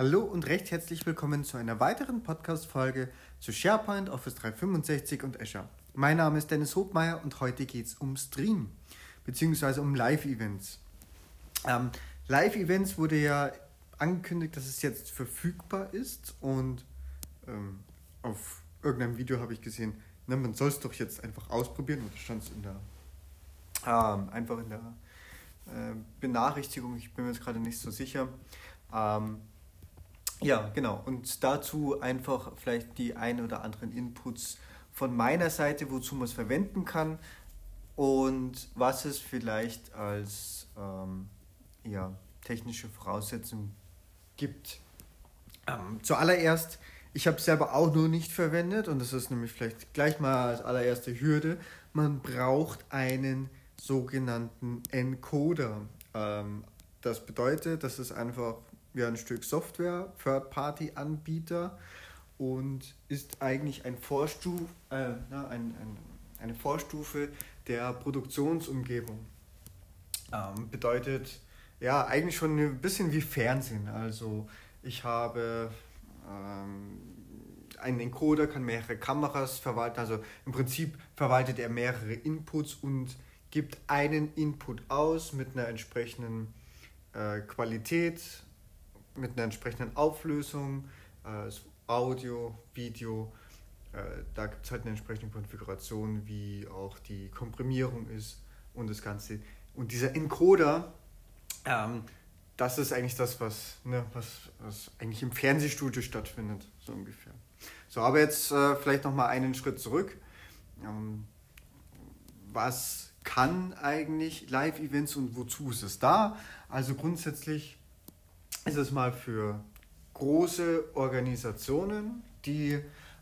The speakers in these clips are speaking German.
Hallo und recht herzlich willkommen zu einer weiteren Podcast-Folge zu SharePoint, Office 365 und Azure. Mein Name ist Dennis Hobmeier und heute geht es um Stream bzw. um Live-Events. Ähm, Live-Events wurde ja angekündigt, dass es jetzt verfügbar ist und ähm, auf irgendeinem Video habe ich gesehen, na, man soll es doch jetzt einfach ausprobieren oder stand es in der ähm, einfach in der äh, Benachrichtigung, ich bin mir jetzt gerade nicht so sicher. Ähm, ja, genau. Und dazu einfach vielleicht die ein oder anderen Inputs von meiner Seite, wozu man es verwenden kann und was es vielleicht als ähm, ja, technische Voraussetzung gibt. Ähm, zuallererst, ich habe es selber auch nur nicht verwendet und das ist nämlich vielleicht gleich mal als allererste Hürde. Man braucht einen sogenannten Encoder. Ähm, das bedeutet, das ist einfach ja, ein Stück Software, Third-Party-Anbieter und ist eigentlich ein Vorstuf, äh, na, ein, ein, eine Vorstufe der Produktionsumgebung. Ähm, bedeutet, ja, eigentlich schon ein bisschen wie Fernsehen. Also ich habe ähm, einen Encoder, kann mehrere Kameras verwalten. Also im Prinzip verwaltet er mehrere Inputs und gibt einen Input aus mit einer entsprechenden äh, Qualität, mit einer entsprechenden Auflösung, äh, Audio, Video. Äh, da gibt es halt eine entsprechende Konfiguration, wie auch die Komprimierung ist und das Ganze. Und dieser Encoder, ähm, das ist eigentlich das, was, ne, was, was eigentlich im Fernsehstudio stattfindet, so ungefähr. So, aber jetzt äh, vielleicht nochmal einen Schritt zurück. Ähm, was kann eigentlich Live-Events und wozu ist es da? Also grundsätzlich ist es mal für große Organisationen, die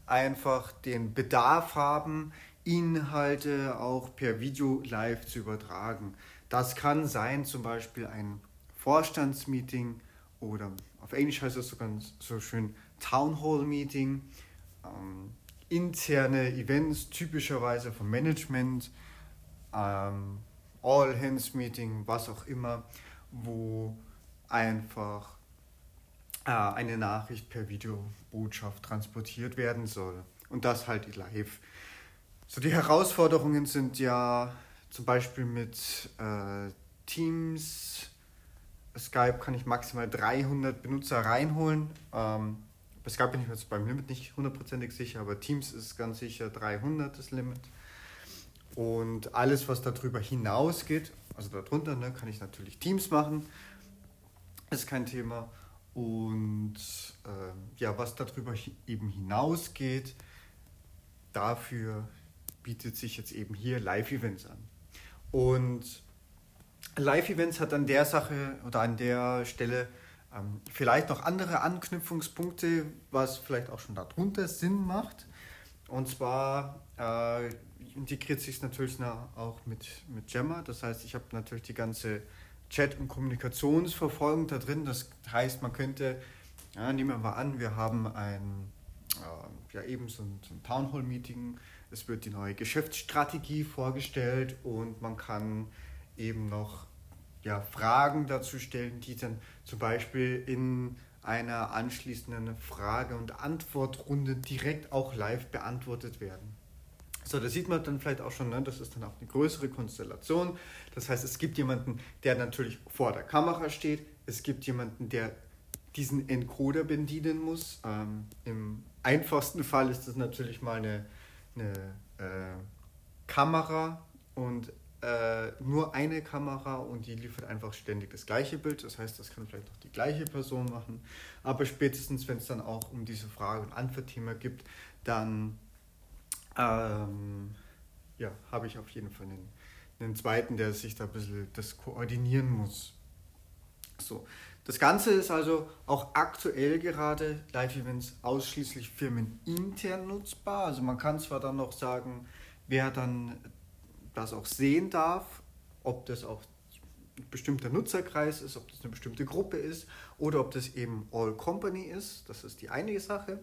einfach den Bedarf haben, Inhalte auch per Video live zu übertragen. Das kann sein zum Beispiel ein Vorstandsmeeting oder auf Englisch heißt es sogar so schön Town Hall Meeting, ähm, interne Events typischerweise vom Management, ähm, All Hands Meeting, was auch immer, wo einfach äh, eine Nachricht per Videobotschaft transportiert werden soll. Und das halt live. So die Herausforderungen sind ja zum Beispiel mit äh, Teams, Skype kann ich maximal 300 Benutzer reinholen. Ähm, bei Skype bin ich mir jetzt beim Limit nicht hundertprozentig sicher, aber Teams ist ganz sicher 300 das Limit. Und alles, was darüber hinausgeht, also darunter ne, kann ich natürlich Teams machen ist kein Thema. Und äh, ja, was darüber eben hinausgeht, dafür bietet sich jetzt eben hier Live-Events an. Und Live-Events hat an der Sache oder an der Stelle ähm, vielleicht noch andere Anknüpfungspunkte, was vielleicht auch schon darunter Sinn macht. Und zwar äh, integriert sich es natürlich auch mit, mit Gemma. Das heißt, ich habe natürlich die ganze Chat- und Kommunikationsverfolgung da drin. Das heißt, man könnte, ja, nehmen wir mal an, wir haben ein, äh, ja, eben so ein, so ein Townhall-Meeting, es wird die neue Geschäftsstrategie vorgestellt und man kann eben noch ja, Fragen dazu stellen, die dann zum Beispiel in einer anschließenden Frage- und Antwortrunde direkt auch live beantwortet werden. So, da sieht man dann vielleicht auch schon, ne, das ist dann auch eine größere Konstellation. Das heißt, es gibt jemanden, der natürlich vor der Kamera steht. Es gibt jemanden, der diesen Encoder bedienen muss. Ähm, Im einfachsten Fall ist das natürlich mal eine, eine äh, Kamera und äh, nur eine Kamera und die liefert einfach ständig das gleiche Bild. Das heißt, das kann vielleicht auch die gleiche Person machen. Aber spätestens, wenn es dann auch um diese Frage- und Antwortthema gibt, dann ähm, ja, habe ich auf jeden Fall einen, einen zweiten, der sich da ein bisschen das koordinieren muss. So, das Ganze ist also auch aktuell gerade Live-Events ausschließlich firmenintern nutzbar. Also man kann zwar dann noch sagen, wer dann das auch sehen darf, ob das auch ein bestimmter Nutzerkreis ist, ob das eine bestimmte Gruppe ist oder ob das eben All Company ist. Das ist die eine Sache.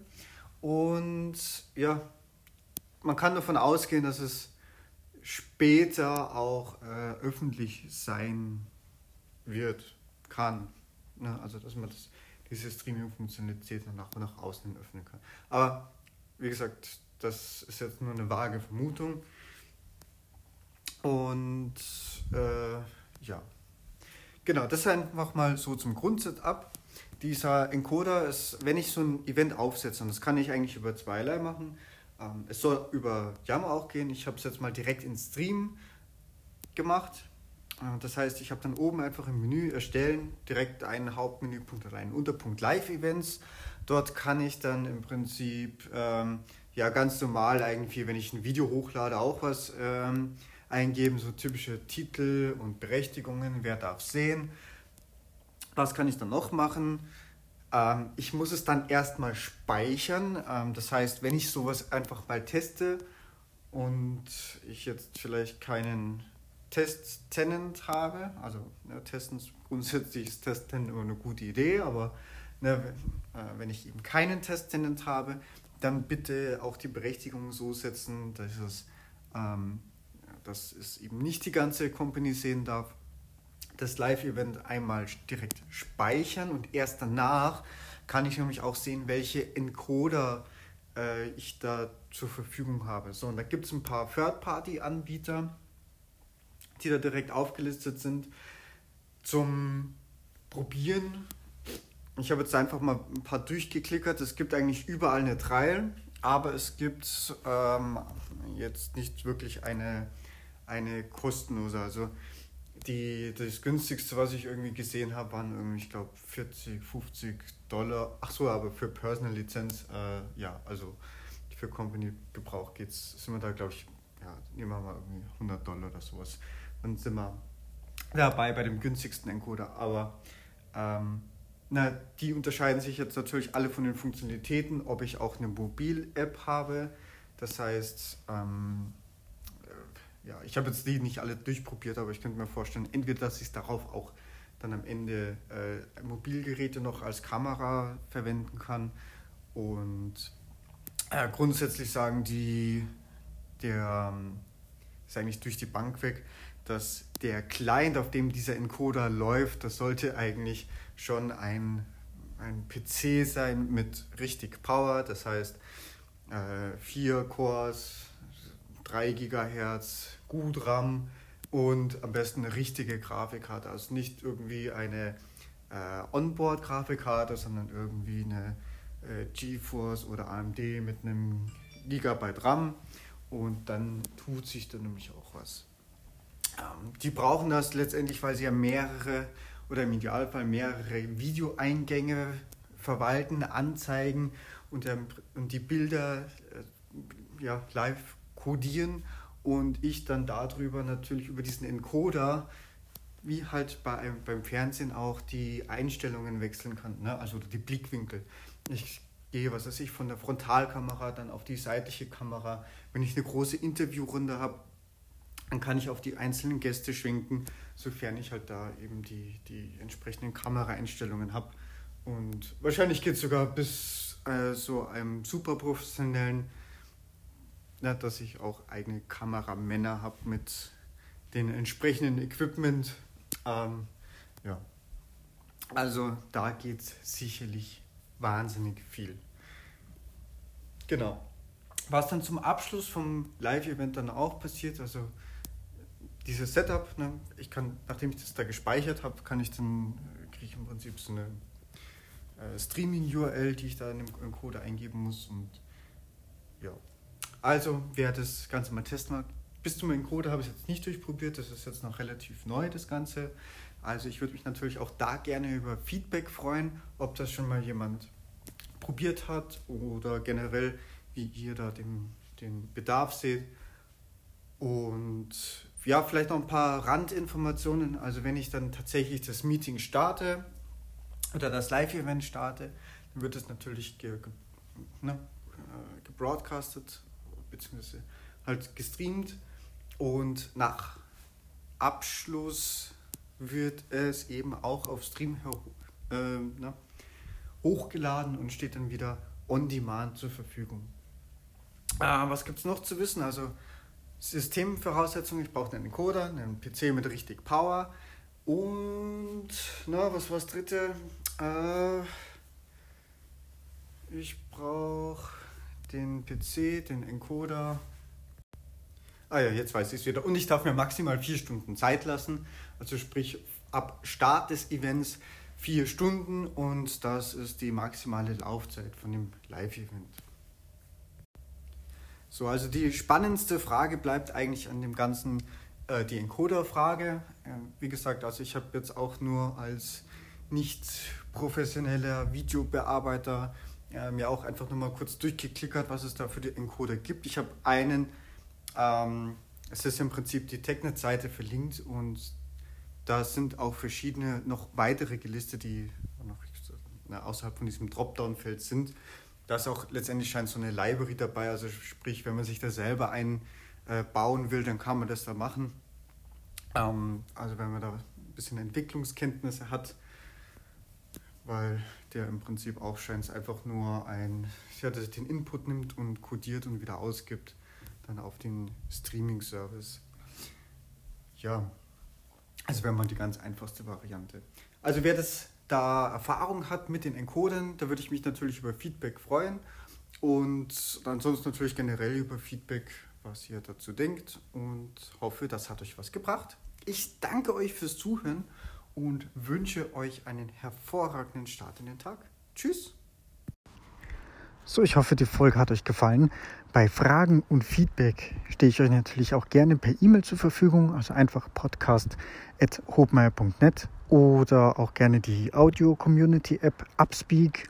Und ja, man kann davon ausgehen, dass es später auch äh, öffentlich sein wird, kann. Ne? Also dass man das, diese Streaming-Funktionalität nach, nach außen öffnen kann. Aber wie gesagt, das ist jetzt nur eine vage Vermutung. Und äh, ja, genau, das einfach mal so zum Grundsetup. Dieser Encoder ist, wenn ich so ein Event aufsetze, und das kann ich eigentlich über zweierlei machen. Ähm, es soll über Yammer auch gehen. Ich habe es jetzt mal direkt in Stream gemacht. Äh, das heißt, ich habe dann oben einfach im Menü erstellen direkt einen Hauptmenüpunkt oder einen Unterpunkt Live-Events. Dort kann ich dann im Prinzip ähm, ja ganz normal irgendwie, wenn ich ein Video hochlade, auch was ähm, eingeben, so typische Titel und Berechtigungen, wer darf sehen. Was kann ich dann noch machen? Ähm, ich muss es dann erstmal speichern. Ähm, das heißt, wenn ich sowas einfach mal teste und ich jetzt vielleicht keinen Test-Tenant habe, also ne, testen grundsätzlich ist Testen immer eine gute Idee, aber ne, wenn, äh, wenn ich eben keinen Test-Tenant habe, dann bitte auch die Berechtigung so setzen, dass es, ähm, dass es eben nicht die ganze Company sehen darf. Das Live-Event einmal direkt speichern und erst danach kann ich nämlich auch sehen, welche Encoder äh, ich da zur Verfügung habe. So, und da gibt es ein paar Third-Party-Anbieter, die da direkt aufgelistet sind. Zum Probieren. Ich habe jetzt einfach mal ein paar durchgeklickert. Es gibt eigentlich überall eine Trial, aber es gibt ähm, jetzt nicht wirklich eine, eine kostenlose. Also die, das günstigste, was ich irgendwie gesehen habe, waren irgendwie, ich glaube, 40, 50 Dollar. Ach so, aber für Personal-Lizenz, äh, ja, also für Company-Gebrauch geht's, sind wir da, glaube ich, ja, nehmen wir mal irgendwie 100 Dollar oder sowas dann sind wir dabei bei dem günstigsten Encoder. Aber ähm, na, die unterscheiden sich jetzt natürlich alle von den Funktionalitäten, ob ich auch eine Mobil-App habe. Das heißt, ähm, äh, ja, ich habe jetzt die nicht alle durchprobiert, aber ich könnte mir vorstellen, entweder dass ich darauf auch dann am Ende äh, Mobilgeräte noch als Kamera verwenden kann und äh, grundsätzlich sagen die, der ähm, ist eigentlich durch die Bank weg, dass der Client, auf dem dieser Encoder läuft, das sollte eigentlich schon ein, ein PC sein mit richtig Power, das heißt äh, 4 Cores, 3 GHz, gut RAM und am besten eine richtige Grafikkarte, also nicht irgendwie eine äh, Onboard-Grafikkarte, sondern irgendwie eine äh, GeForce oder AMD mit einem Gigabyte RAM. Und dann tut sich da nämlich auch was. Ähm, die brauchen das letztendlich, weil sie ja mehrere oder im Idealfall mehrere Videoeingänge verwalten, anzeigen und, ähm, und die Bilder äh, ja, live codieren und ich dann darüber natürlich über diesen Encoder, wie halt bei, beim Fernsehen auch die Einstellungen wechseln kann, ne? also die Blickwinkel. Ich gehe, was weiß ich, von der Frontalkamera dann auf die seitliche Kamera. Wenn ich eine große Interviewrunde habe, dann kann ich auf die einzelnen Gäste schwenken, sofern ich halt da eben die, die entsprechenden Kameraeinstellungen habe. Und wahrscheinlich geht es sogar bis äh, so einem super professionellen, na, dass ich auch eigene Kameramänner habe mit den entsprechenden Equipment. Ähm, ja. Also da geht sicherlich wahnsinnig viel. Genau. Was dann zum Abschluss vom Live-Event dann auch passiert, also dieses Setup, ne, ich kann, nachdem ich das da gespeichert habe, kann ich dann, äh, kriege ich im Prinzip so eine äh, Streaming-URL, die ich da in dem Code eingeben muss und ja. Also, wer das Ganze mal testen mag, bis zum Encoder habe ich es jetzt nicht durchprobiert, das ist jetzt noch relativ neu, das Ganze. Also ich würde mich natürlich auch da gerne über Feedback freuen, ob das schon mal jemand probiert hat oder generell, wie ihr da den, den Bedarf seht. Und ja, vielleicht noch ein paar Randinformationen. Also wenn ich dann tatsächlich das Meeting starte oder das Live-Event starte, dann wird es natürlich ge, ge, ne, äh, gebroadcastet bzw. halt gestreamt und nach Abschluss wird es eben auch auf Stream äh, ne, hochgeladen und steht dann wieder on demand zur Verfügung. Äh, was gibt es noch zu wissen? Also Systemvoraussetzungen, ich brauche einen Encoder, einen PC mit richtig Power und, na, was war das dritte? Äh, ich brauche den PC, den Encoder. Ah ja, jetzt weiß ich es wieder. Und ich darf mir maximal vier Stunden Zeit lassen. Also sprich ab Start des Events vier Stunden und das ist die maximale Laufzeit von dem Live-Event. So, also die spannendste Frage bleibt eigentlich an dem Ganzen äh, die Encoder-Frage. Äh, wie gesagt, also ich habe jetzt auch nur als nicht professioneller Videobearbeiter äh, mir auch einfach nur mal kurz durchgeklickert, was es da für die Encoder gibt. Ich habe einen, ähm, es ist im Prinzip die Technet-Seite verlinkt und da sind auch verschiedene noch weitere gelistet, die noch außerhalb von diesem Dropdown-Feld sind da ist auch letztendlich scheint so eine Library dabei. Also sprich, wenn man sich da selber einbauen will, dann kann man das da machen. Ähm, also wenn man da ein bisschen Entwicklungskenntnisse hat, weil der im Prinzip auch scheint einfach nur ein, ja, dass den Input nimmt und codiert und wieder ausgibt, dann auf den Streaming-Service. Ja, also wenn man die ganz einfachste Variante. Also wer das da Erfahrung hat mit den Encodern, da würde ich mich natürlich über Feedback freuen und ansonsten natürlich generell über Feedback, was ihr dazu denkt und hoffe, das hat euch was gebracht. Ich danke euch fürs Zuhören und wünsche euch einen hervorragenden Start in den Tag. Tschüss! So, ich hoffe, die Folge hat euch gefallen. Bei Fragen und Feedback stehe ich euch natürlich auch gerne per E-Mail zur Verfügung, also einfach podcast.hobmeier.net oder auch gerne die Audio-Community-App Upspeak.